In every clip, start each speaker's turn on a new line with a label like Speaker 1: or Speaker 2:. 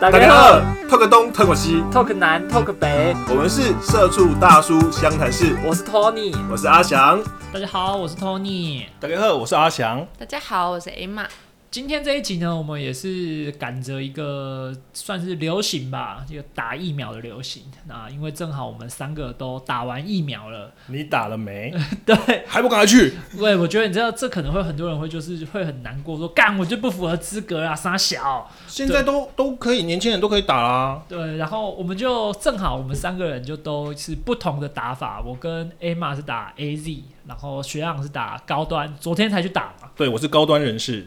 Speaker 1: 大家好，talk 东 talk 西
Speaker 2: ，talk 南 talk 北，
Speaker 1: 我们是社畜大叔湘潭市。
Speaker 2: 我是 Tony，
Speaker 1: 我是阿翔。
Speaker 3: 大家好，我是 Tony。
Speaker 1: 大家好，我是阿翔。
Speaker 4: 大家好，我是 Emma。
Speaker 3: 今天这一集呢，我们也是赶着一个算是流行吧，一个打疫苗的流行。那因为正好我们三个都打完疫苗了，
Speaker 1: 你打了没？
Speaker 3: 对，
Speaker 1: 还不赶快去？
Speaker 3: 对，我觉得你知道，这可能会很多人会就是会很难过，说干我就不符合资格啊，傻小。
Speaker 1: 现在都都可以，年轻人都可以打啦。
Speaker 3: 对，然后我们就正好我们三个人就都是不同的打法。我跟 Emma 是打 AZ，然后学长是打高端，昨天才去打嘛。
Speaker 1: 对，我是高端人士。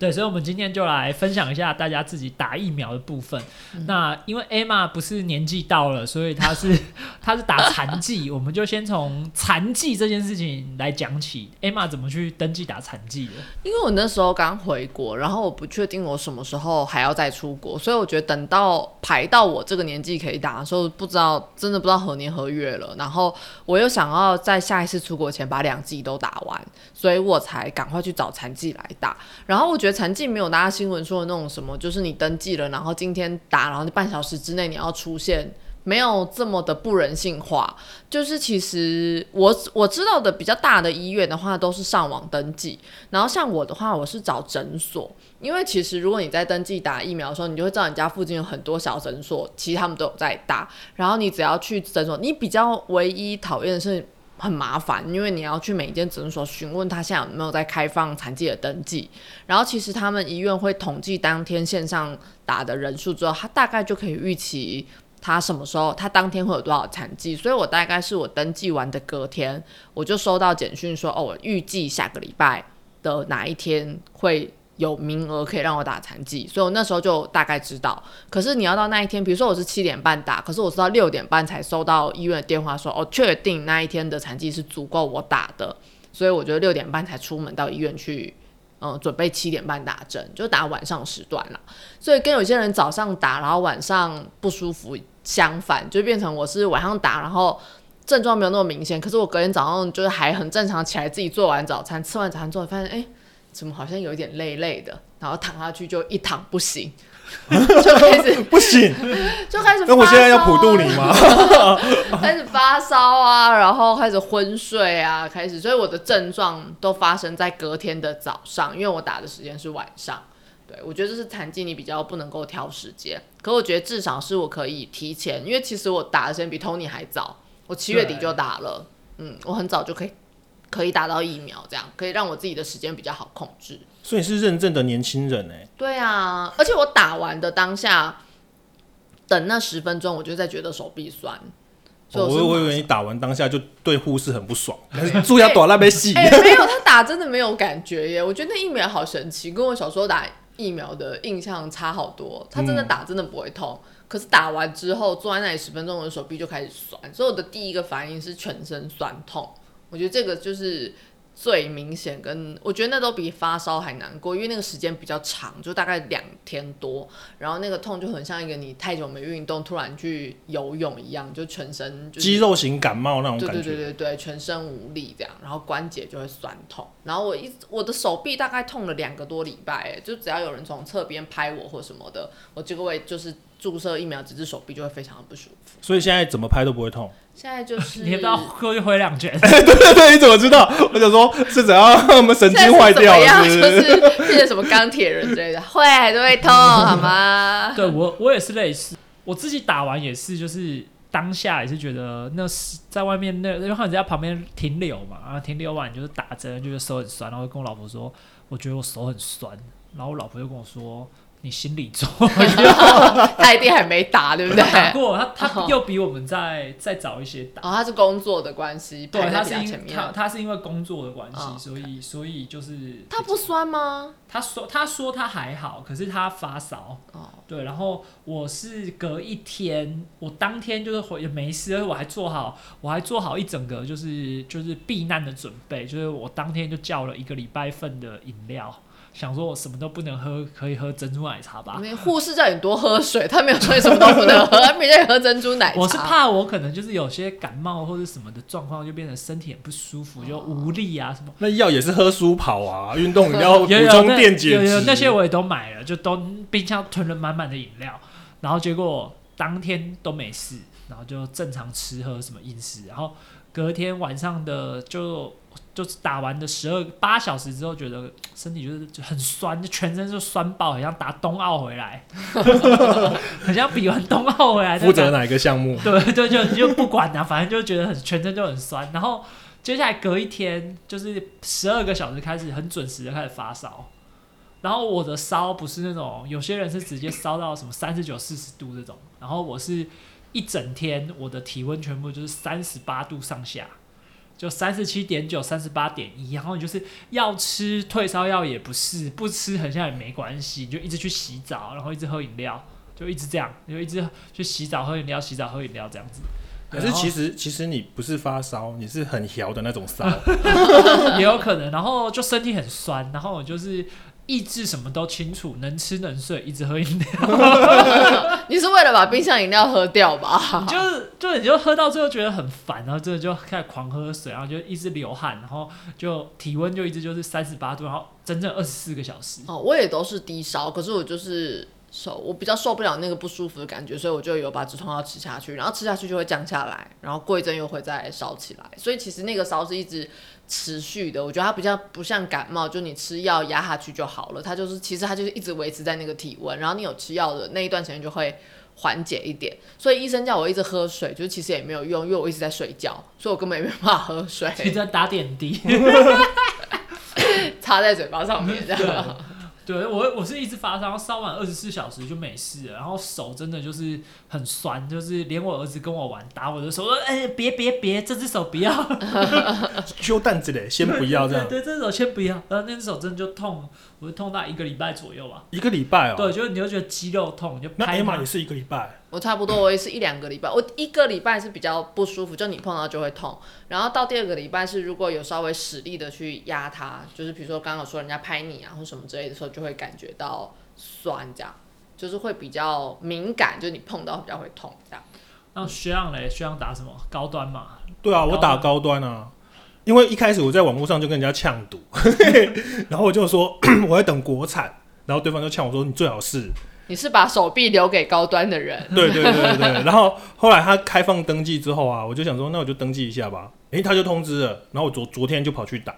Speaker 3: 对，所以，我们今天就来分享一下大家自己打疫苗的部分。那因为 Emma 不是年纪到了，所以她是 她是打残疾，我们就先从残疾这件事情来讲起。Emma 怎么去登记打残疾的？
Speaker 4: 因为我那时候刚回国，然后我不确定我什么时候还要再出国，所以我觉得等到排到我这个年纪可以打的时候，不知道真的不知道何年何月了。然后我又想要在下一次出国前把两剂都打完，所以我才赶快去找残疾来打。然后我觉得。残疾没有大家新闻说的那种什么，就是你登记了，然后今天打，然后半小时之内你要出现，没有这么的不人性化。就是其实我我知道的比较大的医院的话，都是上网登记。然后像我的话，我是找诊所，因为其实如果你在登记打疫苗的时候，你就会知道你家附近有很多小诊所，其实他们都有在打。然后你只要去诊所，你比较唯一讨厌的是。很麻烦，因为你要去每一间诊所询问他现在有没有在开放残疾的登记，然后其实他们医院会统计当天线上打的人数之后，他大概就可以预期他什么时候他当天会有多少残疾，所以我大概是我登记完的隔天，我就收到简讯说，哦，我预计下个礼拜的哪一天会。有名额可以让我打残疾，所以我那时候就大概知道。可是你要到那一天，比如说我是七点半打，可是我是到六点半才收到医院的电话说，哦，确定那一天的残疾是足够我打的，所以我觉得六点半才出门到医院去，嗯，准备七点半打针，就打晚上时段了。所以跟有些人早上打，然后晚上不舒服相反，就变成我是晚上打，然后症状没有那么明显，可是我隔天早上就是还很正常起来，自己做完早餐，吃完早餐之后发现，哎。怎么好像有点累累的，然后躺下去就一躺不行，就开始
Speaker 1: 不行，
Speaker 4: 就开始。
Speaker 1: 那我现在要普渡你吗？
Speaker 4: 开始发烧啊，然后 开始昏睡啊，开始，所以我的症状都发生在隔天的早上，因为我打的时间是晚上。对，我觉得这是残疾，你比较不能够挑时间。可我觉得至少是我可以提前，因为其实我打的时间比 Tony 还早，我七月底就打了，嗯，我很早就可以。可以打到疫苗，这样可以让我自己的时间比较好控制。
Speaker 1: 所以是认证的年轻人哎。
Speaker 4: 对啊，而且我打完的当下，等那十分钟，我就在觉得手臂酸。
Speaker 1: 我我以为你打完当下就对护士很不爽，注意要躲那边戏。
Speaker 4: 没有，他打真的没有感觉耶。我觉得那疫苗好神奇，跟我小时候打疫苗的印象差好多。他真的打真的不会痛，可是打完之后坐在那里十分钟，我的手臂就开始酸，所以我的第一个反应是全身酸痛。我觉得这个就是最明显，跟我觉得那都比发烧还难过，因为那个时间比较长，就大概两天多，然后那个痛就很像一个你太久没运动，突然去游泳一样，就全身
Speaker 1: 肌肉型感冒那种
Speaker 4: 感觉，对对对对全身无力这样，然后关节就会酸痛，然后我一我的手臂大概痛了两个多礼拜，就只要有人从侧边拍我或什么的，我这个位就是注射疫苗，只是手臂就会非常的不舒服。
Speaker 1: 所以现在怎么拍都不会痛。
Speaker 4: 现在就是
Speaker 3: 你也不知道过去挥两拳。
Speaker 1: 对对对，你怎么知道？我想说，是怎样我们神经坏掉了？
Speaker 4: 就是变成什么钢铁人之类的，会都会痛，好吗？
Speaker 3: 对我我也是类似，我自己打完也是，就是当下也是觉得那是在外面那因为人家旁边停留嘛，然后停留完就是打针，就是手很酸，然后跟我老婆说，我觉得我手很酸，然后我老婆就跟我说。你心里做，
Speaker 4: 他一定还没打，对不对？
Speaker 3: 打过，他他又比我们再再早一些打。
Speaker 4: 哦，他是工作的关系，
Speaker 3: 对，
Speaker 4: 他
Speaker 3: 是因他他是因为工作的关系，所以所以就是
Speaker 4: 他不酸吗？
Speaker 3: 他说他说他还好，可是他发烧。哦，对，然后我是隔一天，我当天就是回也没事，而且我还做好我还做好一整个就是就是避难的准备，就是我当天就叫了一个礼拜份的饮料。想说我什么都不能喝，可以喝珍珠奶茶吧。
Speaker 4: 那护士叫你多喝水，他没有说你什么都不能喝，他没叫你喝珍珠奶茶。
Speaker 3: 我是怕我可能就是有些感冒或者什么的状况，就变成身体很不舒服，就无力啊什么。
Speaker 1: 那药也是喝舒跑啊，运动 饮料补充电解
Speaker 3: 有有
Speaker 1: 质。
Speaker 3: 那些我也都买了，就都冰箱囤了满满的饮料，然后结果当天都没事，然后就正常吃喝什么饮食，然后隔天晚上的就就是打完的十二八小时之后，觉得 身体就是就很酸，就全身就酸爆，很像打冬奥回来，很像比完冬奥回来
Speaker 1: 负责哪一个项目？
Speaker 3: 对 对，就就不管了，反正就觉得很全身就很酸。然后接下来隔一天，就是十二个小时开始很准时的开始发烧。然后我的烧不是那种，有些人是直接烧到什么三十九、四十度这种，然后我是一整天我的体温全部就是三十八度上下，就三十七点九、三十八点一，然后你就是要吃退烧药也不是，不吃很像也没关系，你就一直去洗澡，然后一直喝饮料，就一直这样，就一直去洗澡喝饮料，洗澡喝饮料这样子。
Speaker 1: 可是其实其实你不是发烧，你是很摇的那种烧。
Speaker 3: 也有可能，然后就身体很酸，然后我就是意志什么都清楚，能吃能睡，一直喝饮料，
Speaker 4: 你是为了把冰箱饮料喝掉吧？
Speaker 3: 就是就你就喝到最后觉得很烦，然后真的就开始狂喝水，然后就一直流汗，然后就体温就一直就是三十八度，然后整整二十四个小时。
Speaker 4: 哦，我也都是低烧，可是我就是受我比较受不了那个不舒服的感觉，所以我就有把止痛药吃下去，然后吃下去就会降下来，然后过一阵又会再烧起来，所以其实那个烧是一直持续的。我觉得它比较不像感冒，就你吃药压下去就好了，它就是其实它就是一直维持在那个体温，然后你有吃药的那一段时间就会。缓解一点，所以医生叫我一直喝水，就是其实也没有用，因为我一直在睡觉，所以我根本也没办法喝水，
Speaker 3: 一直在打点滴，
Speaker 4: 插在嘴巴上面这样。
Speaker 3: 对我我是一直发烧，烧完二十四小时就没事了，然后手真的就是很酸，就是连我儿子跟我玩打我的手，说哎别别别，这只手不要，
Speaker 1: 修蛋子嘞，先不要这样。
Speaker 3: 对，这只手先不要，然后那只手真的就痛，我是痛到一个礼拜左右吧。
Speaker 1: 一个礼拜哦。
Speaker 3: 对，就是你就觉得肌肉痛，你就
Speaker 1: 那
Speaker 3: 拍
Speaker 1: A
Speaker 3: 嘛
Speaker 1: 玛也是一个礼拜。
Speaker 4: 我差不多，我也是一两个礼拜，我一个礼拜是比较不舒服，就你碰到就会痛，然后到第二个礼拜是如果有稍微使力的去压它，就是比如说刚刚有说人家拍你啊或什么之类的时候，就会感觉到酸，这样就是会比较敏感，就是你碰到比较会痛这样。
Speaker 3: 那学长嘞，学长打什么高端嘛？
Speaker 1: 对啊，我打高端啊，因为一开始我在网络上就跟人家呛赌，然后我就说 我在等国产，然后对方就呛我说你最好是，
Speaker 4: 你是把手臂留给高端的人，
Speaker 1: 对对对对对。然后后来他开放登记之后啊，我就想说那我就登记一下吧，诶，他就通知了，然后我昨昨天就跑去打，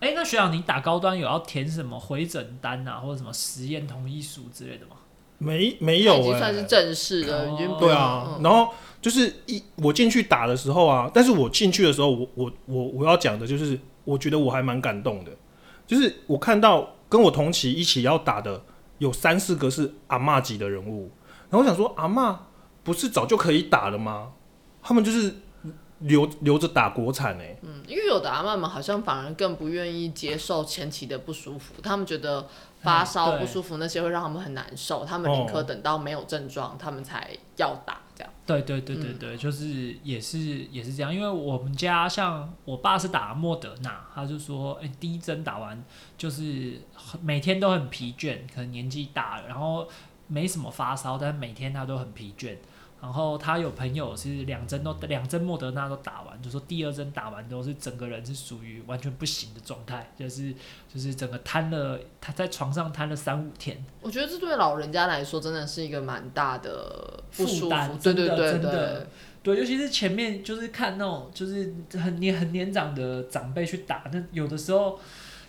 Speaker 3: 哎、那学长你打高端有要填什么回诊单啊，或者什么实验同意书之类的吗？
Speaker 1: 没没
Speaker 4: 已
Speaker 1: 有哎、
Speaker 4: 经算是正式的，
Speaker 3: 哦
Speaker 4: 已经不
Speaker 1: 对啊，
Speaker 4: 嗯。
Speaker 1: 然后就是一我进去打的时候啊，但是我进去的时候，我我我我要讲的就是，我觉得我还蛮感动的，就是我看到跟我同期一起要打的有三四个是阿嬷级的人物，然后我想说阿嬷不是早就可以打了吗？他们就是留留着打国产哎、
Speaker 4: 嗯，因为有的阿嬷们好像反而更不愿意接受前期的不舒服，他们觉得发烧不舒服那些会让他们很难受，他们宁可等到没有症状，他们才要打这样。
Speaker 3: 对对对对对，就是也是也是这样，因为我们家像我爸是打莫德纳，他就说，哎、第一针打完就是每天都很疲倦，可能年纪大了，然后没什么发烧，但是每天他都很疲倦。然后他有朋友是两针都两针莫德纳都打完，就说第二针打完都是整个人是属于完全不行的状态，就是就是整个瘫了，他在床上瘫了三五天。
Speaker 4: 我觉得这对老人家来说真的是一个蛮大的
Speaker 3: 负担
Speaker 4: 服，对对
Speaker 3: 真的
Speaker 4: 对对。
Speaker 3: 对，尤其是前面就是看那种就是很年很年长的长辈去打，那有的时候，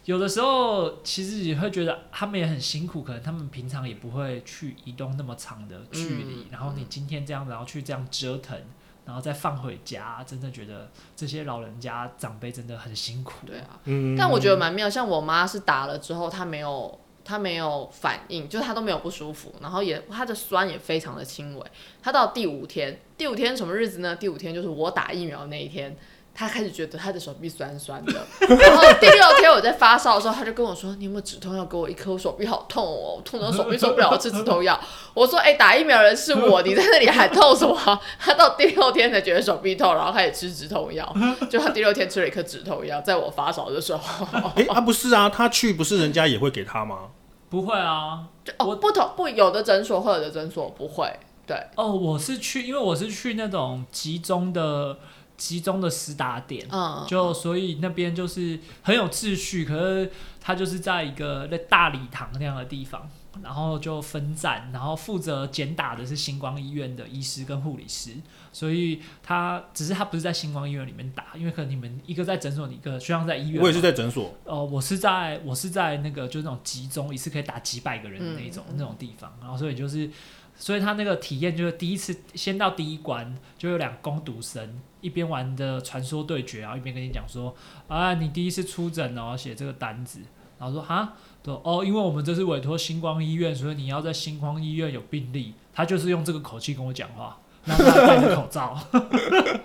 Speaker 3: 有的时候其实也会觉得他们也很辛苦，可能他们平常也不会去移动那么长的距离，
Speaker 4: 嗯
Speaker 3: 然后你今天这样，然后去这样折腾，然后再放回家，真的觉得这些老人家长辈真的很辛苦。
Speaker 4: 对啊，
Speaker 1: 嗯，
Speaker 4: 但我觉得蛮妙，像我妈是打了之后，她没有她没有反应，就是她都没有不舒服，然后也她的酸也非常的轻微。她到第五天，第五天什么日子呢？第五天就是我打疫苗那一天，他开始觉得他的手臂酸酸的，然后第六天我在发烧的时候，他就跟我说：“你有没有止痛药给我一颗？我手臂好痛哦，痛到手臂受不了，我吃止痛药。”我说：“哎、打疫苗人是我，你在那里喊痛什么？”他到第六天才觉得手臂痛，然后开始吃止痛药。就他第六天吃了一颗止痛药，在我发烧的时候。
Speaker 1: 哎、啊不是啊，他去不是人家也会给他吗？
Speaker 3: 不会啊，
Speaker 4: 就哦，不同不有的诊所会，有的诊所不会。对，
Speaker 3: 哦，我是去，因为我是去那种集中的集中的施打点，
Speaker 4: 嗯，
Speaker 3: 就所以那边就是很有秩序，可是它就是在一个那大礼堂那样的地方，然后就分站，然后负责检打的是星光医院的医师跟护理师，所以他只是他不是在星光医院里面打，因为可能你们一个在诊所，一个就像在医院，
Speaker 1: 我也是在诊所，
Speaker 3: 哦，我是在我是在那个就是那种集中一次可以打几百个人的那种、
Speaker 4: 嗯。
Speaker 3: 那种地方，然后所以就是，所以他那个体验就是第一次先到第一关就有两攻读生一边玩的传说对决，然后一边跟你讲说啊你第一次出诊哦写这个单子，然后说哈对哦因为我们这是委托星光医院，所以你要在星光医院有病例，他就是用这个口气跟我讲话。然后他戴着口罩，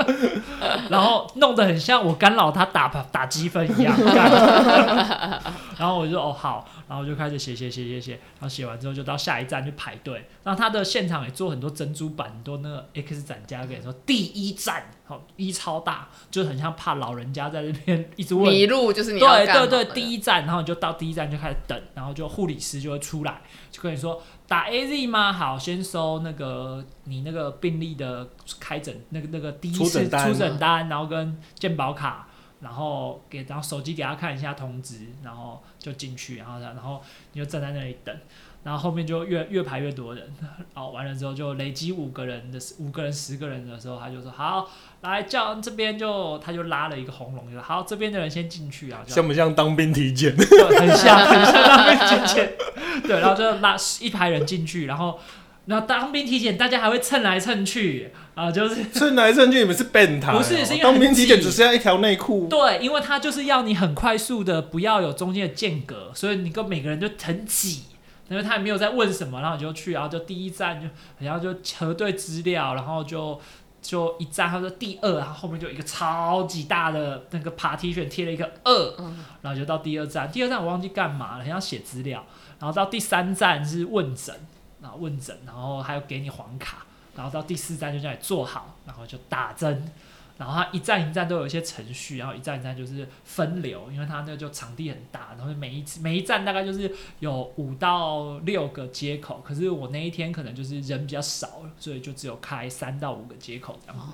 Speaker 3: 然后弄得很像我干扰他打打积分一样。然后我就哦好，然后就开始写写写写写，然后写完之后就到下一站去排队。然后他的现场也做很多珍珠版，很多那个 X 展架跟你说第一站，好一超大，就很像怕老人家在那边一直问。
Speaker 4: 迷路就是你
Speaker 3: 对对对，第一站，然后你就到第一站就开始等，然后就护理师就会出来，就跟你说打 A Z 吗？好，先收那个你那个病历的开诊那个那个第一次
Speaker 1: 出诊单
Speaker 3: 出诊单，然后跟健保卡，然后给然后手机给他看一下通知，然后就进去，然后然后你就站在那里等。然后后面就越越排越多人，然后完了之后就累积五个人的五个人十个人的时候，他就说好来叫这边就他就拉了一个红龙，就说好这边的人先进去啊，
Speaker 1: 像不像当兵体检？
Speaker 3: 对，很像，很像当兵体检。对，然后就拉一排人进去，然后，然后当兵体检，大家还会蹭来蹭去，啊，就是
Speaker 1: 蹭来蹭去，你们是变态哦、
Speaker 3: 不是是因为
Speaker 1: 当兵体检只剩下一条内裤，
Speaker 3: 对，因为他就是要你很快速的，不要有中间的间隔，所以你跟每个人就很挤。因为他也没有在问什么，然后你就去，然后就第一站就，然后就核对资料，然后就就一站，他说第二，然后后面就有一个超级大的那个 partition 贴了一个二，然后就到第二站，第二站我忘记干嘛了，很像写资料，然后到第三站是问诊，然后问诊，然后还有给你黄卡，然后到第四站就叫你坐好，然后就打针，然后它一站一站都有一些程序，然后一站一站就是分流，因为它那就场地很大，然后每一次每一站大概就是有五到六个接口，可是我那一天可能就是人比较少，所以就只有开三到五个接口这样子。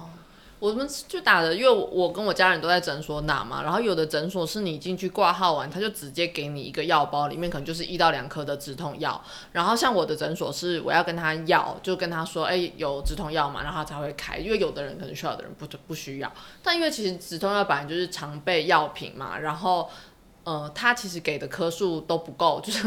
Speaker 4: 我们就打的，因为我跟我家人都在诊所拿嘛，然后有的诊所是你进去挂号完，他就直接给你一个药包，里面可能就是一到两颗的止痛药。然后像我的诊所是我要跟他要，就跟他说，哎、有止痛药嘛，然后他才会开，因为有的人可能需要，的人不不需要。但因为其实止痛药本来就是常备药品嘛，然后呃，他其实给的颗数都不够，就是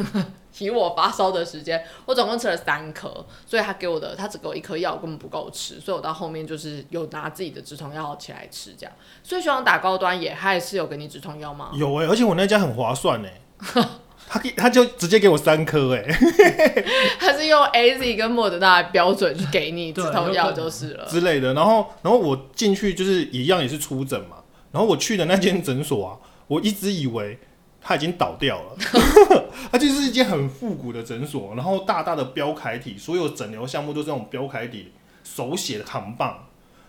Speaker 4: 以我发烧的时间，我总共吃了三颗，所以他给我的他只给我一颗药，根本不够吃，所以我到后面就是有拿自己的止痛药起来吃这样。所以学长打高端也还是有给你止痛药吗？
Speaker 1: 有哎、而且我那家很划算哎、他给他就直接给我三颗哎，
Speaker 4: 他是用 A Z 跟莫德纳的标准去给你止痛药就是了。
Speaker 1: 之类的。然后，然后我进去就是一样也是出诊嘛。然后我去的那间诊所啊，我一直以为它已经倒掉了，它就是一间很复古的诊所，然后大大的标楷体，所有诊疗项目都是那种标楷体手写的扛棒，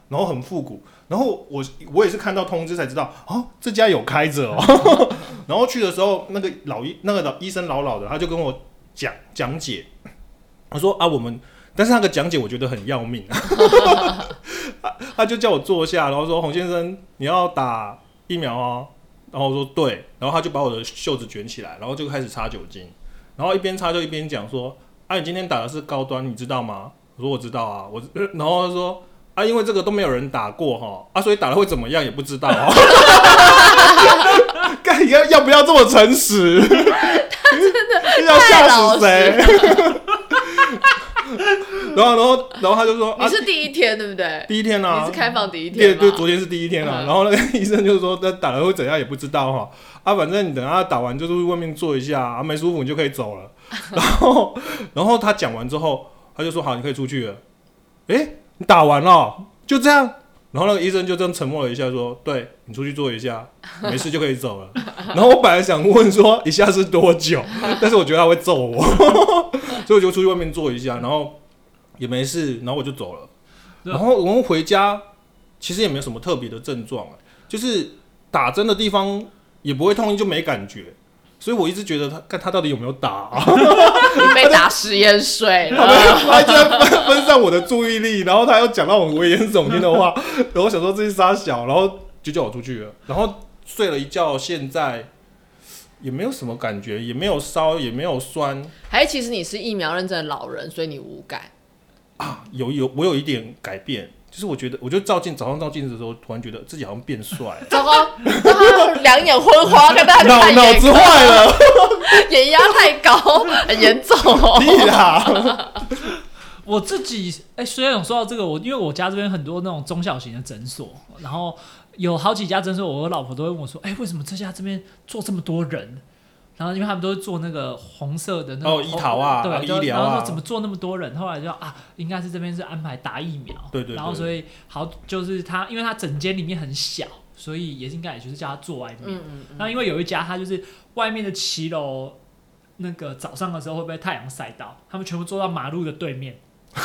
Speaker 1: 然后很复古。然后我我也是看到通知才知道，哦，这家有开着哦。然后去的时候，那个老医那个老医生老老的，他就跟我讲讲解，他说啊，我们。但是那个讲解我觉得很要命，他就叫我坐下，然后说洪先生你要打疫苗哦，然后我说对，然后他就把我的袖子卷起来，然后就开始擦酒精，然后一边擦就一边讲说啊你今天打的是高端，你知道吗？我说我知道啊，我呃 然后他说啊因为这个都没有人打过哈啊所以打了会怎么样也不知道哦。干要要不要这么诚实？他真的要吓死谁？然后，然后，然后他就说：“啊
Speaker 4: 你，是第一天对不对？
Speaker 1: 第一天啊，
Speaker 4: 你是开放第一天对？
Speaker 1: 对，昨天是第一天啊。
Speaker 4: 嗯
Speaker 1: 然后那个 医生就说，那打了会怎样也不知道哈。啊，反正你等下打完就是外面坐一下，啊，没舒服你就可以走了。然后，然后他讲完之后，他就说好，你可以出去了。诶，你打完了，就这样。然后那个医生就这样沉默了一下，说：“对你出去坐一下，没事就可以走了。”然后我本来想问说一下是多久，但是我觉得他会揍我，所以我就出去外面坐一下，然后也没事，然后我就走了。然后我们回家，其实也没有什么特别的症状、啊，就是打针的地方也不会痛，就没感觉。所以我一直觉得他看他到底有没有打、啊，
Speaker 4: 你被打食盐水
Speaker 1: 他
Speaker 4: 了。
Speaker 1: 他就在分分散我的注意力，然后他又讲到很危言耸听的话，然后我想说这是傻小，然后就叫我出去了，然后睡了一觉，现在也没有什么感觉，也没有烧，也没有酸，
Speaker 4: 还是其实你是疫苗认证的老人，所以你无感。
Speaker 1: 有有我有一点改变，就是我觉得，我就照镜早上照镜子的时候，突然觉得自己好像变帅，
Speaker 4: 糟糕，糟糕两眼昏花，跟大家
Speaker 1: 脑
Speaker 4: 看眼
Speaker 1: 脑子坏了，
Speaker 4: 眼压太高，很严重哦。
Speaker 1: 屁啦！
Speaker 3: 我自己哎、虽然有说到这个，我因为我家这边很多那种中小型的诊所，然后有好几家诊所，我老婆都会问我说：“哎、为什么这家这边坐这么多人？”然后因为他们都是做那个红色的那个
Speaker 1: 哦医桃啊
Speaker 3: 对，
Speaker 1: 啊
Speaker 3: 就
Speaker 1: 医疗啊
Speaker 3: 然后说怎么做那么多人？后来就啊，应该是这边是安排打疫苗，
Speaker 1: 对对对
Speaker 3: 然后所以好就是他，因为他整间里面很小，所以也是应该也就是叫他坐外面。
Speaker 4: 嗯嗯嗯，
Speaker 3: 那因为有一家，他就是外面的骑楼，那个早上的时候会被太阳晒到，他们全部坐到马路的对面。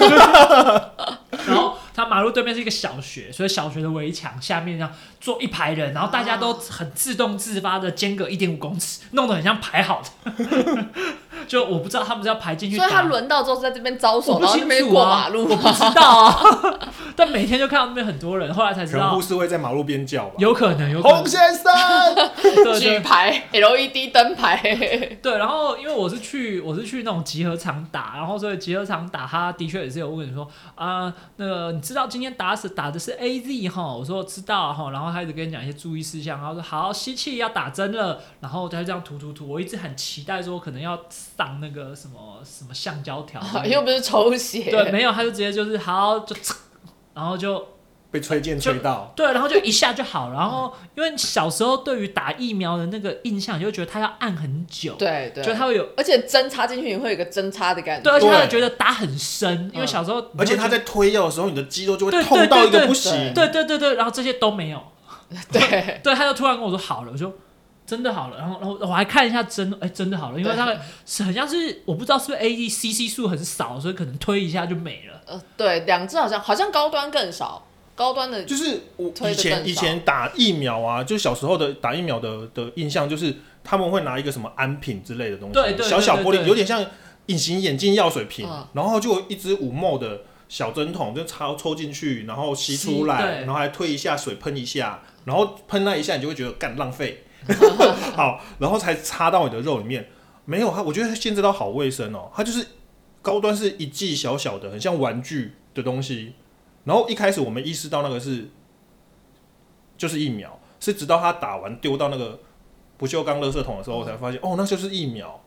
Speaker 3: 然后它马路对面是一个小学，所以小学的围墙下面这样坐一排人，然后大家都很自动自发的间隔一点五公尺，弄得很像排好的。就我不知道他们是要排进去，
Speaker 4: 所以他轮到之后是在这边招手，
Speaker 3: 我不
Speaker 4: 然后那边
Speaker 3: 清楚啊，
Speaker 4: 过马路
Speaker 3: 我不知道啊。但每天就看到那边很多人，后来才知道
Speaker 1: 护，士会在马路边叫吧？
Speaker 3: 有可能有可能
Speaker 1: 洪先生，
Speaker 4: 举牌 LED 灯牌，
Speaker 3: 对，然后因为我是去我是去那种集合场打，然后所以集合场打，他的确也是有问你说啊、那个你知道今天打死打的是 A Z 哈，我说知道哈，然后他一直跟你讲一些注意事项，然后说好吸气要打针了，然后他就这样涂涂涂，我一直很期待说可能要上那个什么什么橡胶条，
Speaker 4: 又不是抽血。
Speaker 3: 对，没有，他就直接就是好就，然后就
Speaker 1: 被吹箭吹到，
Speaker 3: 对，然后就一下就好，然后因为小时候对于打疫苗的那个印象，就会觉得它要按很久，
Speaker 4: 对对，
Speaker 3: 就它会有。
Speaker 4: 而且针插进去你会有一个针插的感觉。
Speaker 3: 对，而且他会觉得打很深，因为小时候，
Speaker 1: 而且他在推药的时候，你的肌肉就会
Speaker 3: 对
Speaker 1: 痛到一个
Speaker 3: 对对
Speaker 1: 不行。
Speaker 3: 对对对对，然后这些都没有，
Speaker 4: 对，
Speaker 3: 对，他就突然跟我说好了，我说真的好了，然后然后我还看一下针，哎，真的好了，因为
Speaker 4: 对
Speaker 3: 大概是很像是我不知道是不是 A D C C 数很少，所以可能推一下就没了。
Speaker 4: 呃，对，两只好像好像高端更少，高端的
Speaker 1: 就是我以前以前打疫苗啊，就小时候的打疫苗的的印象就是他们会拿一个什么安瓶之类的东西，
Speaker 3: 对对对
Speaker 1: 小小玻璃，有点像隐形眼镜药水瓶，
Speaker 4: 嗯。
Speaker 1: 然后就一支五墨的小针筒，就插抽进去，然后吸出来，然后还推一下水喷一下，然后喷那一下，你就会觉得干浪费，好，然后才插到你的肉里面。没有它，我觉得现在都好卫生哦，它就是高端是一剂小小的，很像玩具的东西。然后一开始我们意识到那个是就是疫苗，是直到他打完丢到那个不锈钢垃圾桶的时候，我才发现哦，那就是疫苗，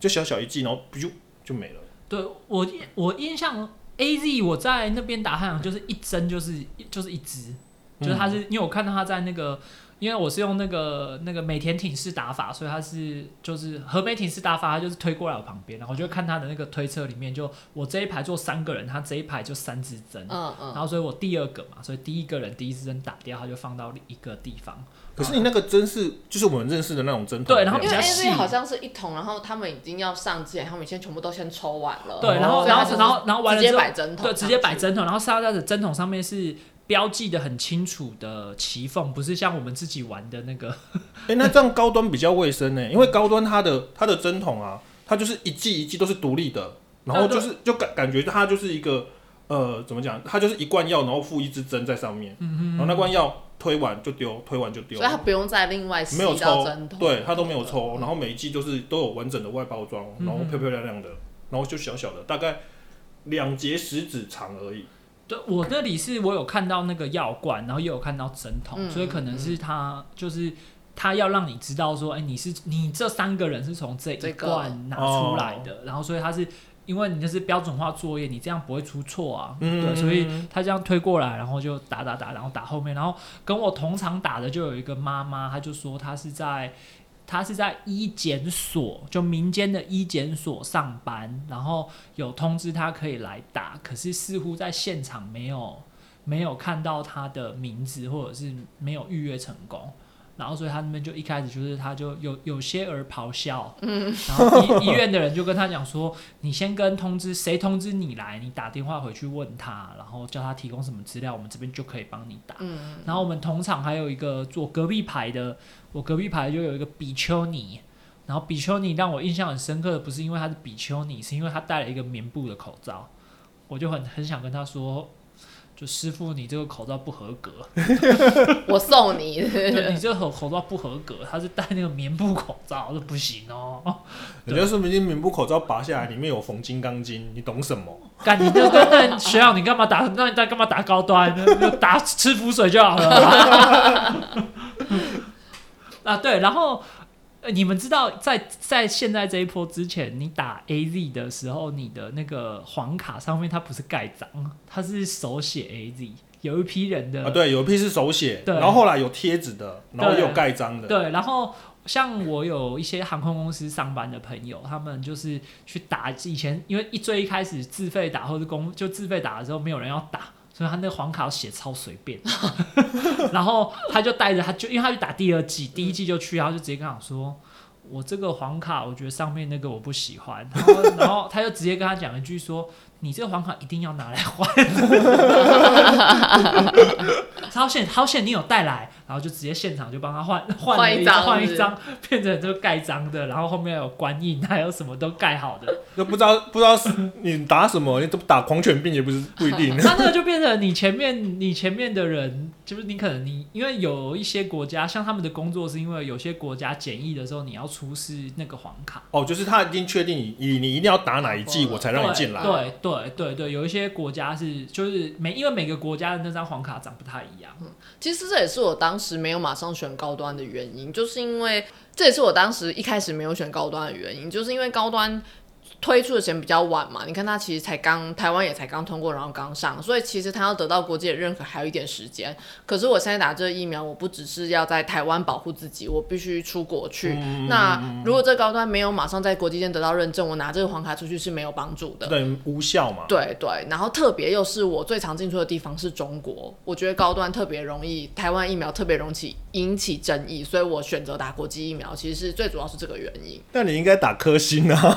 Speaker 1: 就小小一剂，然后不就就没了。
Speaker 3: 对我印我印象 A Z 我在那边打汉阳就是一针就是就是一支，就是他是、因为我看到他在那个。因为我是用那个那个美田挺式打法，所以他是就是和美挺式打法，他就是推过来我旁边，然后我就看他的那个推车里面，就我这一排坐三个人，他这一排就三支针，
Speaker 4: 嗯嗯，
Speaker 3: 然后所以我第二个嘛，所以第一个人第一支针打掉，他就放到一个地方。
Speaker 1: 可是你那个针是就是我们认识的那种针筒，
Speaker 3: 对然后
Speaker 4: 因为 A
Speaker 3: 细
Speaker 4: Z 好像是一桶，然后他们已经要上之前，他们先全部都先抽完了。
Speaker 3: 对，然后
Speaker 1: 哦
Speaker 3: 然后然后然后完了
Speaker 4: 直接
Speaker 3: 之后，
Speaker 4: 摆针筒，
Speaker 3: 对，直接摆。针筒，然后上在的针筒上面是标记的很清楚的齐缝，不是像我们自己玩的那个。
Speaker 1: 哎、那这样高端比较卫生呢，因为高端它的它的针筒啊，它就是一剂一剂都是独立的，然后就是就感感觉它就是一个呃怎么讲，它就是一罐药，然后附一支针在上面，然后那罐药推完就丢，推完就丢
Speaker 4: 所以，它不用再另外
Speaker 1: 没有抽
Speaker 4: 针，筒。
Speaker 1: 对，它都没有抽，然后每一剂就是都有完整的外包装，然后
Speaker 3: 嗯
Speaker 1: 漂漂亮亮的，然后就小小的，大概两节食指长而已。
Speaker 3: 对我那里是我有看到那个药罐，然后又有看到针筒，
Speaker 4: 嗯
Speaker 3: 所以可能是他就是他要让你知道说，哎、你是你这三个人是从这一罐拿出来的，然后所以他是因为你那是标准化作业，你这样不会出错啊，
Speaker 1: 嗯
Speaker 3: 对，所以他这样推过来，然后就打打打，然后打后面，然后跟我同场打的就有一个妈妈，她就说她是在。他是在医检所，就民间的医检所上班，然后有通知他可以来打，可是似乎在现场没有没有看到他的名字，或者是没有预约成功。然后，所以他那边就一开始就是，他就有有些儿咆哮，嗯，然后医医院的人就跟他讲说，你先跟通知谁通知你来，你打电话回去问他，然后叫他提供什么资料，我们这边就可以帮你打。
Speaker 4: 嗯，
Speaker 3: 然后我们同场还有一个坐隔壁排的，我隔壁排就有一个比丘尼，然后比丘尼让我印象很深刻的不是因为他是比丘尼，是因为他戴了一个棉布的口罩，我就很很想跟他说，就师傅你这个口罩不合格，
Speaker 4: 我送你。
Speaker 3: 你这个口口罩不合格，他是戴那个棉布口罩，我说不行哦，
Speaker 1: 人家说明明棉布口罩拔下来，里面有缝金刚经，你懂什么？
Speaker 3: 干你这个那学长你干嘛打，那你在干嘛打高端？就打吃浮水就好了。啊，对，然后。呃，你们知道在在现在这一波之前，你打 A Z 的时候，你的那个黄卡上面它不是盖章，它是手写 A Z。有一批人的
Speaker 1: 啊，对，有一批是手写，
Speaker 3: 对
Speaker 1: 然后后来有贴纸的，然后有盖章的。
Speaker 3: 对，然后像我有一些航空公司上班的朋友，他们就是去打以前，因为一最一开始自费打或者公就自费打的时候，没有人要打。所以他那个黄卡写超随便，然后他就带着他就因为他去打第二季，第一季就去，然后就直接跟我说：“我这个黄卡，我觉得上面那个我不喜欢。”然后然后他就直接跟他讲一句说：“你这个黄卡一定要拿来换。”超险超险，你有带来，然后就直接现场就帮他换 换了一
Speaker 4: 换一张
Speaker 3: 换一张，变成这个盖章的，然后后面有官印，还有什么都盖好的。
Speaker 1: 就不知道不知道是你打什么，你都打狂犬病也不是不一定。
Speaker 3: 他那个就变成你前面你前面的人，就是你可能你因为有一些国家，像他们的工作是因为有些国家检疫的时候你要出示那个黄卡，
Speaker 1: 哦，就是他已经确定你你你一定要打哪一季，我才让你进来。
Speaker 3: 对对对对，有一些国家是就是每因为每个国家的那张黄卡长不太一样。
Speaker 4: 其实这也是我当时没有马上选高端的原因，就是因为这也是我当时一开始没有选高端的原因，就是因为高端推出的时间比较晚嘛。你看它其实才刚台湾也才刚通过，然后刚上，所以其实它要得到国际的认可还有一点时间。可是我现在打这个疫苗，我不只是要在台湾保护自己，我必须出国去。那如果这高端没有马上在国际间得到认证，我拿这个黄卡出去是没有帮助的。
Speaker 1: 等于无效嘛。
Speaker 4: 对对，然后特别又是我最常进出的地方是中国，我觉得高端特别容易，台湾疫苗特别容易引起争议，所以我选择打国际疫苗，其实是最主要是这个原因。
Speaker 1: 那你应该打科兴啊。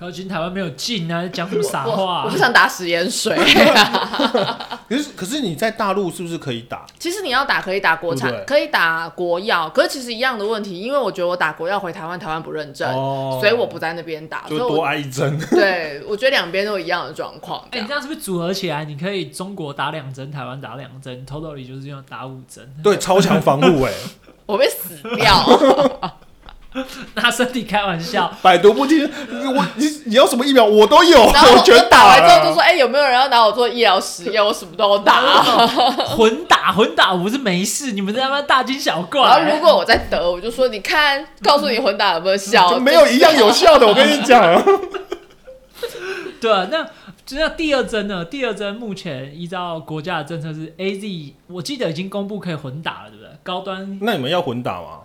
Speaker 3: 可是台湾没有进啊，讲什么傻话、
Speaker 4: 我我不想打食盐水。
Speaker 1: 可是可是你在大陆是不是可以打？
Speaker 4: 其实你要打可以打国产，
Speaker 1: 对对
Speaker 4: 可以打国药，可是其实一样的问题，因为我觉得我打国药回台湾，台湾不认证，
Speaker 1: 哦
Speaker 4: 所以我不在那边打，所以我
Speaker 1: 就多挨一针。
Speaker 4: 对我觉得两边都一样的状况。
Speaker 3: 哎、你这样是不是组合起来，你可以中国打两针，台湾打两针，totally 就是用打五针，
Speaker 1: 对，超强防护哎、
Speaker 4: 我被死掉。
Speaker 3: 拿身体开玩笑。
Speaker 1: 百毒不侵。我你你要什么疫苗我都有，
Speaker 4: 然后
Speaker 1: 我全
Speaker 4: 我打完之后就
Speaker 1: 了
Speaker 4: 说：“哎、有没有人要拿我做医疗实验？我什么都打。
Speaker 3: 混打混打，我不是没事，你们在那边大惊小怪。
Speaker 4: 然后如果我在得，我就说：“你看，告诉你混打有没有效？
Speaker 1: 就没有一样有效的。我跟你讲，
Speaker 3: 对啊，那那第二针呢？第二针目前依照国家的政策是 A Z，我记得已经公布可以混打了，对不对？高端
Speaker 1: 那你们要混打吗？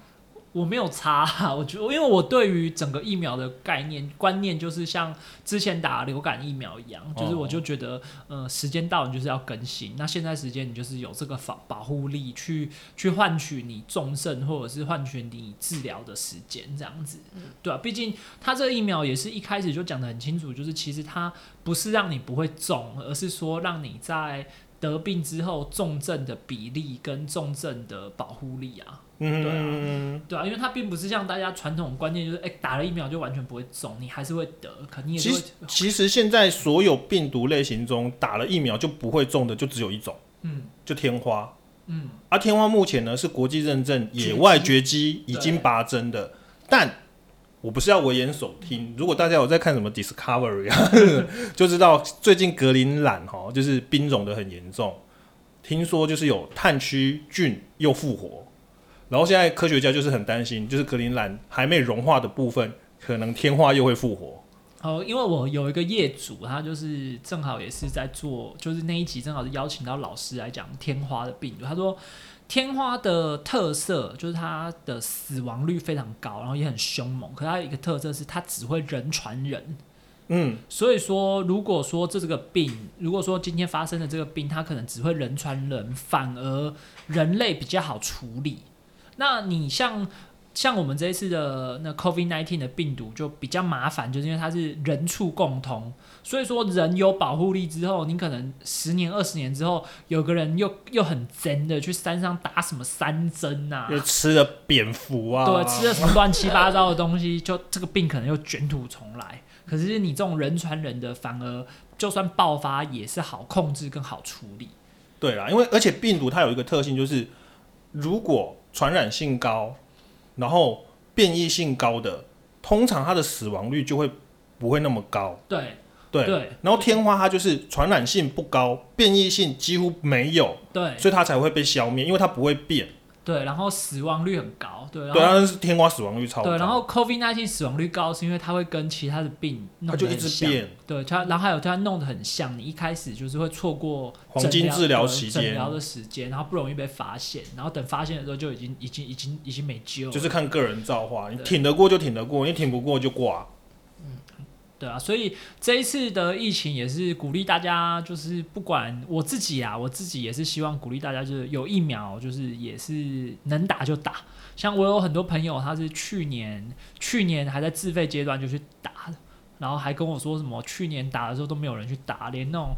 Speaker 3: 我没有差、我觉得因为我对于整个疫苗的概念观念就是像之前打流感疫苗一样，就是我就觉得呃时间到你就是要更新，那现在时间你就是有这个防保护力去去换取你重症或者是换取你治疗的时间这样子，对啊，毕竟它这个疫苗也是一开始就讲的很清楚，就是其实它不是让你不会中，而是说让你在得病之后重症的比例跟重症的保护力啊。
Speaker 1: 嗯，
Speaker 3: 对啊，因为它并不是像大家传统观念，就是哎、打了疫苗就完全不会中，你还是会得，可你也是会
Speaker 1: 其实其实现在所有病毒类型中，打了疫苗就不会中的就只有一种，
Speaker 3: 嗯。
Speaker 1: 就天花。
Speaker 3: 嗯。
Speaker 1: 啊，天花目前呢是国际认证野外绝迹，已经拔针的，但我不是要危言耸听。如果大家有在看什么 Discovery 啊，就知道最近格林兰哈就是冰融的很严重，听说就是有炭疽菌又复活，然后现在科学家就是很担心，就是格林兰还没融化的部分，可能天花又会复活。
Speaker 3: 哦，因为我有一个业主，他就是正好也是在做，就是那一集正好是邀请到老师来讲天花的病毒。他说天花的特色就是它的死亡率非常高，然后也很凶猛。可它有一个特色是它只会人传人，
Speaker 1: 嗯，
Speaker 3: 所以说，如果说这这个病，如果说今天发生的这个病，它可能只会人传人，反而人类比较好处理。那你像像我们这一次的那 COVID nineteen 的病毒就比较麻烦，就是因为它是人畜共通，所以说人有保护力之后，你可能十年二十年之后，有个人又又很真的去山上打什么三针啊，
Speaker 1: 又吃了蝙蝠啊，
Speaker 3: 对，吃了什么乱七八糟的东西，就这个病可能又卷土重来。可是你这种人传人的，反而就算爆发也是好控制更好处理。
Speaker 1: 对啦，因为而且病毒它有一个特性，就是如果传染性高，然后变异性高的，通常它的死亡率就会不会那么高。
Speaker 3: 对
Speaker 1: 对，
Speaker 3: 对
Speaker 1: 然后天花它就是传染性不高，变异性几乎没有，
Speaker 3: 对
Speaker 1: 所以它才会被消灭，因为它不会变。
Speaker 3: 对，然后死亡率很高，对，然
Speaker 1: 对，但是天花死亡率超高。
Speaker 3: 对，然后 COVID 1 9死亡率高是因为它会跟其他的病弄
Speaker 1: 它就一直变。
Speaker 3: 对它，然后还有它弄得很像，你一开始就是会错过
Speaker 1: 黄金
Speaker 3: 诊
Speaker 1: 治疗
Speaker 3: 对
Speaker 1: 期间
Speaker 3: 诊疗的时间，然后不容易被发现，然后等发现的时候就已经已经已经已经没救了，
Speaker 1: 就是看个人造化，你
Speaker 3: 对
Speaker 1: 挺得过就挺得过，你挺不过就挂。
Speaker 3: 对啊，所以这一次的疫情也是鼓励大家，就是不管我自己啊，我自己也是希望鼓励大家，就是有疫苗，就是也是能打就打。像我有很多朋友，他是去年去年还在自费阶段就去打了，然后还跟我说什么去年打的时候都没有人去打，连那种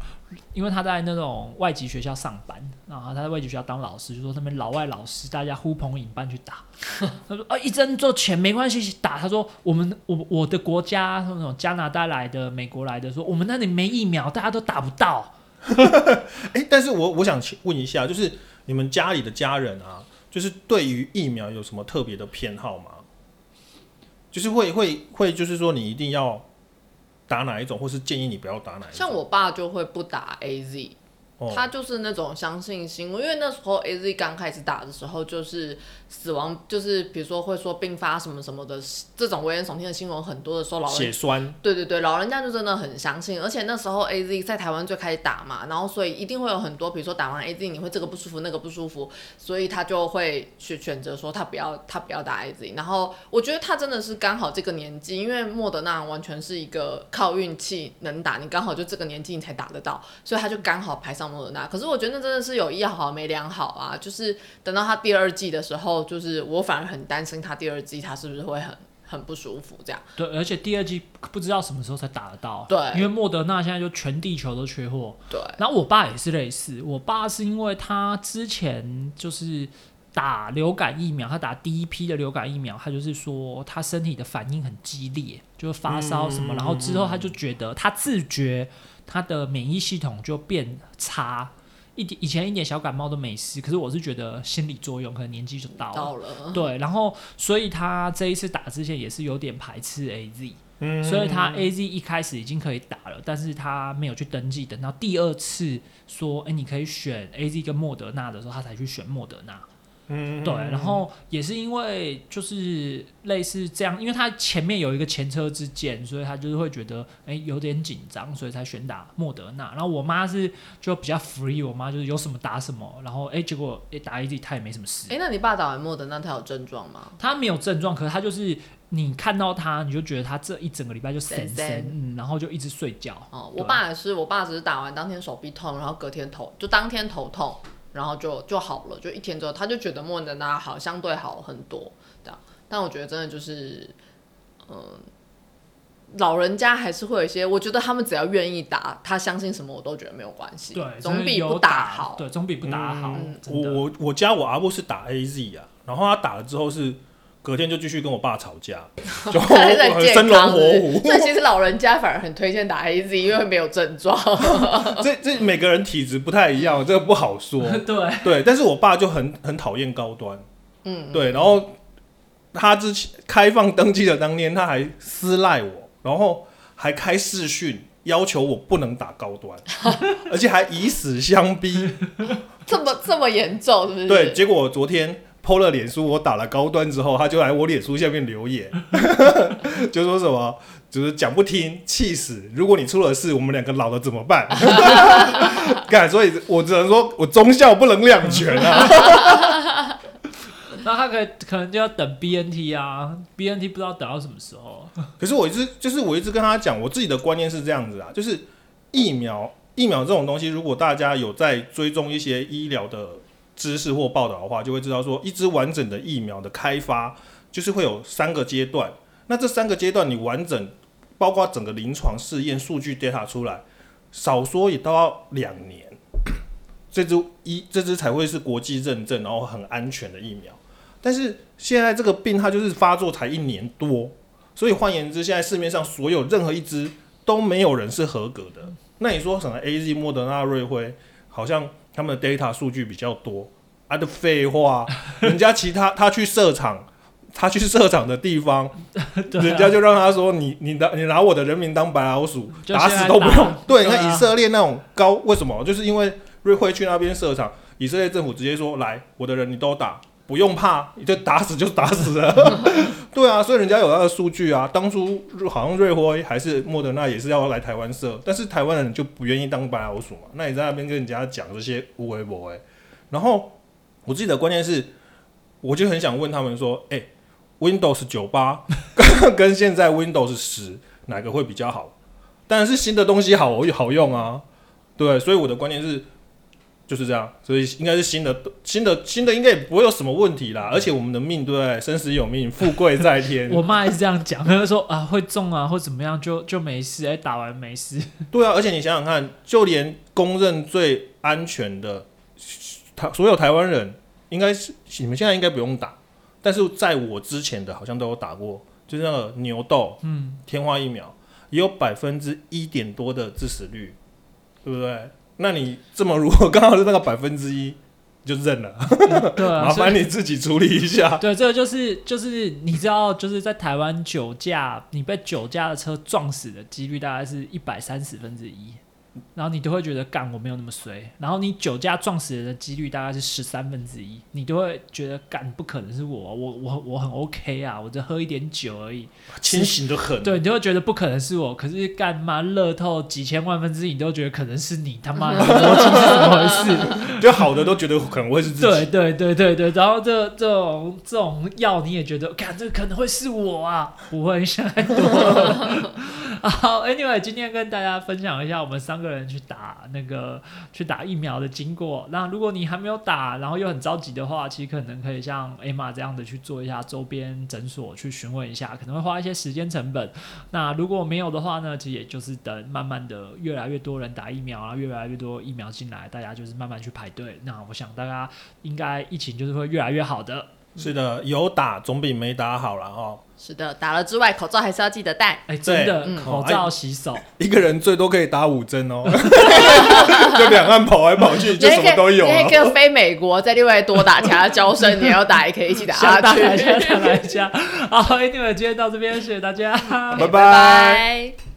Speaker 3: 因为他在那种外籍学校上班，然后他在外籍学校当老师，就说他们老外老师大家呼朋引伴去打。他说啊，一针做钱没关系，打。他说我们我我的国家那种加拿大来的、美国来的，说我们那里没疫苗，大家都打不到。
Speaker 1: 哎、但是我我想请问一下，就是你们家里的家人啊，就是对于疫苗有什么特别的偏好吗？就是会会会，就是说你一定要打哪一种，或是建议你不要打哪一种？
Speaker 4: 像我爸就会不打 A Z，
Speaker 1: 哦，
Speaker 4: 他就是那种相信新闻，因为那时候 A Z 刚开始打的时候，就是死亡，就是比如说会说并发什么什么的这种危言耸听的新闻很多的时候，老人
Speaker 1: 血栓，
Speaker 4: 对对对，老人家就真的很相信，而且那时候 A Z 在台湾最开始打嘛，然后所以一定会有很多，比如说打完 A Z 你会这个不舒服那个不舒服，所以他就会去选择说他不要他不要打 A Z。然后我觉得他真的是刚好这个年纪，因为莫德纳完全是一个靠运气能打，你刚好就这个年纪你才打得到，所以他就刚好排上莫德纳。可是我觉得那真的是有一好没良好啊，就是等到他第二季的时候，就是我反而很担心他第二季他是不是会很很不舒服这样。
Speaker 3: 对，而且第二季不知道什么时候才打得到。
Speaker 4: 对
Speaker 3: 因为莫德纳现在就全地球都缺货。
Speaker 4: 对，
Speaker 3: 然后我爸也是类似，我爸是因为他之前就是打流感疫苗，他打第一批的流感疫苗，他就是说他身体的反应很激烈，就是发烧什么，然后之后他就觉得他自觉他的免疫系统就变差。一点以前一点小感冒都没事，可是我是觉得心理作用，可能年纪就到了。
Speaker 4: 到了。
Speaker 3: 对，然后所以他这一次打之前也是有点排斥 A Z，、
Speaker 1: 嗯
Speaker 3: 所以他 A Z 一开始已经可以打了，但是他没有去登记，等到第二次说，哎，你可以选 A Z 跟莫德纳的时候，他才去选莫德纳。
Speaker 1: 嗯
Speaker 3: 对，然后也是因为就是类似这样，因为他前面有一个前车之鉴，所以他就是会觉得哎有点紧张，所以才选打莫德纳。然后我妈是就比较 free，我妈就是有什么打什么，然后哎结果哎打 A Z 他也没什么事。
Speaker 4: 哎、那你爸打完莫德纳他有症状吗？
Speaker 3: 他没有症状，可是他就是你看到他，你就觉得他这一整个礼拜就神
Speaker 4: 神神
Speaker 3: 神，嗯，然后就一直睡觉。
Speaker 4: 哦，我爸也是，我爸只是打完当天手臂痛，然后隔天头就当天头痛，然后就就好了，就一天之后他就觉得莫德纳好，相对好很多这样。但我觉得真的就是，嗯、老人家还是会有一些，我觉得他们只要愿意打，他相信什么我都觉得没有关系，
Speaker 3: 对，
Speaker 4: 总比不
Speaker 3: 打
Speaker 4: 好。
Speaker 3: 对，总比不打好。
Speaker 1: 嗯我我我家我阿布是打 A Z 啊，然后他打了之后是隔天就继续跟我爸吵架，就生龙活虎。
Speaker 4: 所以其实老人家反而很推荐打 A Z，因为没有症状。
Speaker 1: 这这每个人体质不太一样，这个不好说。
Speaker 3: 对，
Speaker 1: 对，但是我爸就很很讨厌高端，
Speaker 4: 嗯，
Speaker 1: 对，然后他之前开放登记的当天，他还私赖我，然后还开视讯要求我不能打高端，而且还以死相逼。
Speaker 4: 这么这么严重是不是？
Speaker 1: 对，结果我昨天 PO 了脸书，我打了高端之后，他就来我脸书下面留言，就说什么，就是讲不听，气死！如果你出了事，我们两个老了怎么办？干，所以我只能说我忠孝不能两全啊。
Speaker 3: 那他可以可能就要等 BNT 啊，BNT 不知道等到什么时候。
Speaker 1: 可是我一直就是我一直跟他讲，我自己的观念是这样子啊，就是疫苗疫苗这种东西，如果大家有在追踪一些医疗的知识或报道的话，就会知道说，一支完整的疫苗的开发就是会有三个阶段。那这三个阶段你完整，包括整个临床试验数据 data 出来，少说也都要两年，这支一这支才会是国际认证，然后很安全的疫苗。但是现在这个病它就是发作才一年多，所以换言之，现在市面上所有任何一支都没有人是合格的。那你说什么 A Z、莫德纳、瑞辉，好像他们的 data 数据比较多啊？的废话，人家其他他去设厂，他去设厂的地方，
Speaker 3: 啊
Speaker 1: 人家就让他说你你拿你拿我的人民当白老鼠，打死都不用
Speaker 3: 打。
Speaker 1: 对，那以色列那种高，为什么？就是因为瑞辉去那边设厂，以色列政府直接说来，我的人你都打，不用怕，你就打死就打死了。对啊，所以人家有那个数据啊。当初好像瑞辉还是莫德纳也是要来台湾设，但是台湾人就不愿意当白老鼠嘛。那你在那边跟人家讲这些无为不为，然后我自己的观念是，我就很想问他们说，哎、w i n d o w s 九八 跟现在 Windows 十哪个会比较好？当然是新的东西好好用啊，对，所以我的观念是就是这样，所以应该是新的新的新的应该也不会有什么问题啦。而且我们的命对不对？生死有命，富贵在天。
Speaker 3: 我妈也是这样讲，她就说啊会中啊或怎么样就就没事，哎、打完没事。
Speaker 1: 对啊，而且你想想看，就连公认最安全的台所有台湾人，应该是你们现在应该不用打，但是在我之前的好像都有打过，就是那个牛痘、
Speaker 3: 嗯，
Speaker 1: 天花疫苗，也有百分之一点多的致死率，对不对？那你这么如果刚好是那个百分之一，就认了，
Speaker 3: 对啊，
Speaker 1: 麻烦你自己处理一下。
Speaker 3: 对，这个就是就是你知道，就是在台湾酒驾，你被酒驾的车撞死的几率大概是一百三十分之一，然后你都会觉得干我没有那么衰，然后你酒驾撞死人的几率大概是十三分之一，你都会觉得干不可能是我，我我我很 OK 啊，我就喝一点酒而已，
Speaker 1: 清醒的很。
Speaker 3: 对，你就会觉得不可能是我，可是干妈乐透几千万分之一，你都觉得可能是你，他妈的 逻辑是怎么回事？
Speaker 1: 就好的都觉得可能会是自己。
Speaker 3: 对对对对对，然后这这种这种药你也觉得，干这个可能会是我啊，不会想太多了。好，Anyway，今天跟大家分享一下我们三个人去打那个去打疫苗的经过。那如果你还没有打，然后又很着急的话，其实可能可以像 Emma 这样的去做一下周边诊所去询问一下，可能会花一些时间成本。那如果没有的话呢，其实也就是等慢慢的越来越多人打疫苗啊，越来越多疫苗进来，大家就是慢慢去排队。那我想大家应该疫情就是会越来越好的。
Speaker 1: 是的，有打总比没打好了哦。
Speaker 4: 是的，打了之外，口罩还是要记得戴。
Speaker 3: 哎、真的，
Speaker 4: 嗯
Speaker 3: 口罩、洗手，
Speaker 1: 一个人最多可以打五针哦，就两岸跑来跑去，就什么都有了。
Speaker 4: 你也可以飞美国，再另外多打其他交生，你也要打，也可以一起打
Speaker 3: 下
Speaker 4: 下去。
Speaker 3: 大家，下大家。好，Anyway，今天到这边，谢谢大家，
Speaker 1: 拜
Speaker 4: 拜拜。